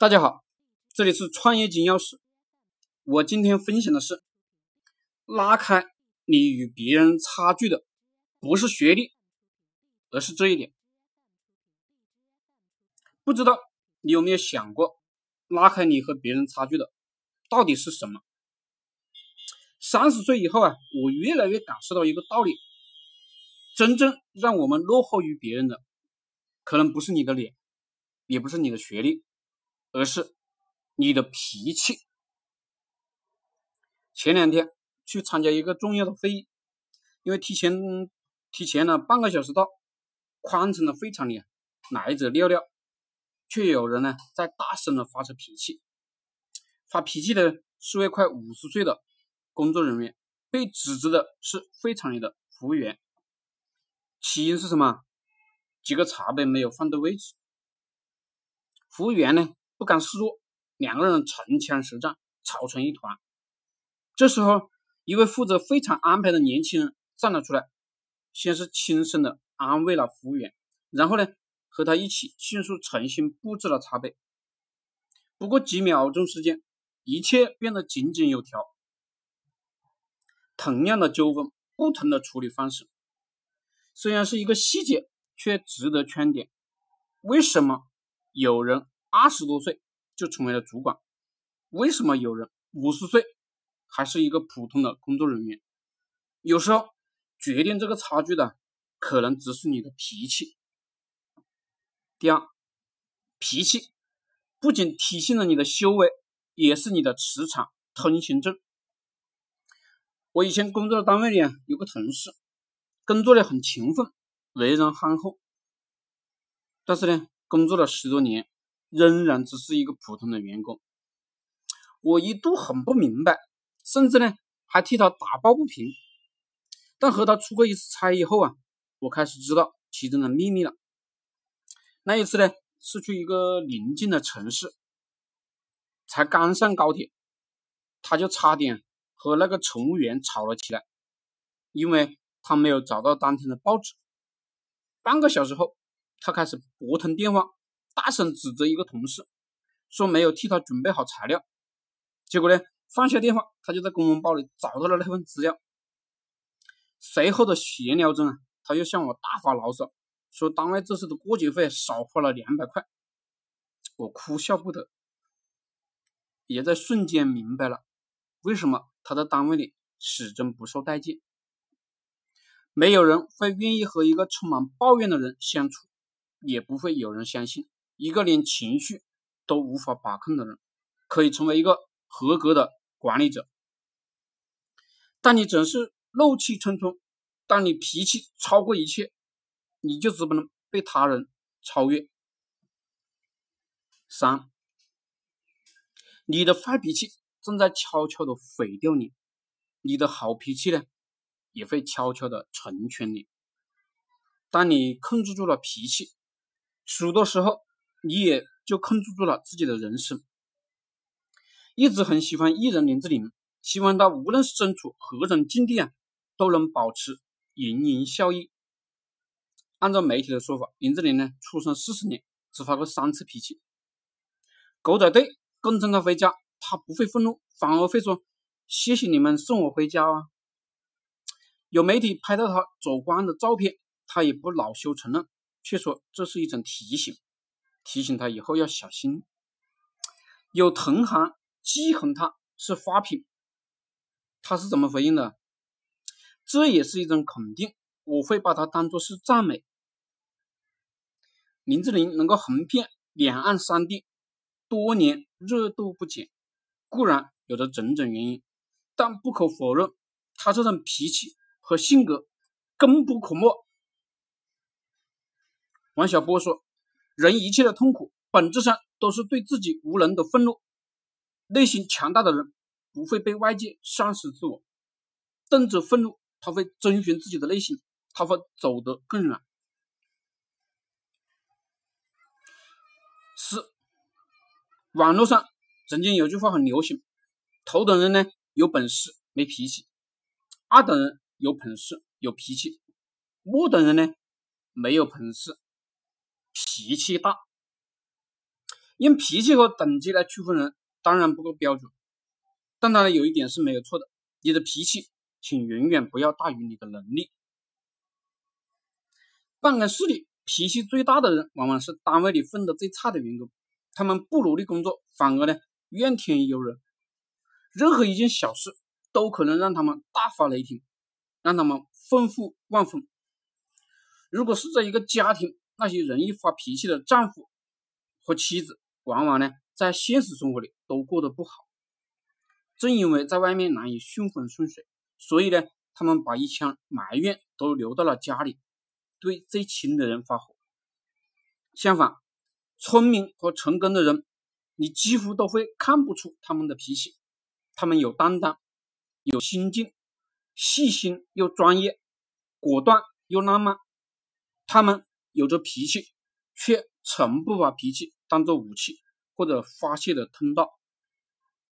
大家好，这里是创业金钥匙。我今天分享的是，拉开你与别人差距的不是学历，而是这一点。不知道你有没有想过，拉开你和别人差距的到底是什么？三十岁以后啊，我越来越感受到一个道理：真正让我们落后于别人的，可能不是你的脸，也不是你的学历。而是你的脾气。前两天去参加一个重要的会议，因为提前提前了半个小时到，宽敞的会场里来者尿尿，却有人呢在大声的发着脾气。发脾气的是位快五十岁的工作人员，被指责的是会场里的服务员。起因是什么？几个茶杯没有放对位置。服务员呢？不甘示弱，两个人唇枪舌战，吵成一团。这时候，一位负责会场安排的年轻人站了出来，先是轻声的安慰了服务员，然后呢，和他一起迅速重新布置了茶杯。不过几秒钟时间，一切变得井井有条。同样的纠纷，不同的处理方式，虽然是一个细节，却值得圈点。为什么有人？二十多岁就成为了主管，为什么有人五十岁还是一个普通的工作人员？有时候决定这个差距的，可能只是你的脾气。第二，脾气不仅体现了你的修为，也是你的磁场通行证。我以前工作的单位里啊，有个同事，工作的很勤奋，为人憨厚，但是呢，工作了十多年。仍然只是一个普通的员工，我一度很不明白，甚至呢还替他打抱不平。但和他出过一次差以后啊，我开始知道其中的秘密了。那一次呢是去一个邻近的城市，才刚上高铁，他就差点和那个乘务员吵了起来，因为他没有找到当天的报纸。半个小时后，他开始拨通电话。大声指责一个同事，说没有替他准备好材料。结果呢，放下电话，他就在公文包里找到了那份资料。随后的闲聊中啊，他又向我大发牢骚，说单位这次的过节费少花了两百块。我哭笑不得，也在瞬间明白了为什么他在单位里始终不受待见。没有人会愿意和一个充满抱怨的人相处，也不会有人相信。一个连情绪都无法把控的人，可以成为一个合格的管理者。但你总是怒气冲冲，当你脾气超过一切，你就只不能被他人超越。三，你的坏脾气正在悄悄的毁掉你，你的好脾气呢，也会悄悄的成全你。当你控制住了脾气，许多时候。你也就控制住了自己的人生。一直很喜欢艺人林志玲，希望她无论是身处何种境地啊，都能保持盈盈笑意。按照媒体的说法，林志玲呢，出生四十年只发过三次脾气。狗仔队跟踪她回家，她不会愤怒，反而会说：“谢谢你们送我回家啊。”有媒体拍到她走光的照片，她也不恼羞成怒，却说这是一种提醒。提醒他以后要小心。有同行讥讽他是花瓶，他是怎么回应的？这也是一种肯定，我会把它当做是赞美。林志玲能够横遍两岸三地，多年热度不减，固然有着种种原因，但不可否认，她这种脾气和性格功不可没。王小波说。人一切的痛苦，本质上都是对自己无能的愤怒。内心强大的人不会被外界丧失自我，动辄愤怒，他会遵循自己的内心，他会走得更远。四，网络上曾经有句话很流行：头等人呢有本事没脾气，二等人有本事有脾气，末等人呢没有本事。脾气大，用脾气和等级来区分人，当然不够标准。但他呢有一点是没有错的，你的脾气，请永远不要大于你的能力。办公室里脾气最大的人，往往是单位里混得最差的员工。他们不努力工作，反而呢怨天尤人，任何一件小事都可能让他们大发雷霆，让他们愤愤万分。如果是在一个家庭，那些容易发脾气的丈夫和妻子，往往呢在现实生活里都过得不好。正因为在外面难以顺风顺水，所以呢，他们把一腔埋怨都留到了家里，对最亲的人发火。相反，聪明和成功的人，你几乎都会看不出他们的脾气。他们有担当，有心境，细心又专业，果断又浪漫。他们有着脾气，却从不把脾气当做武器或者发泄的通道。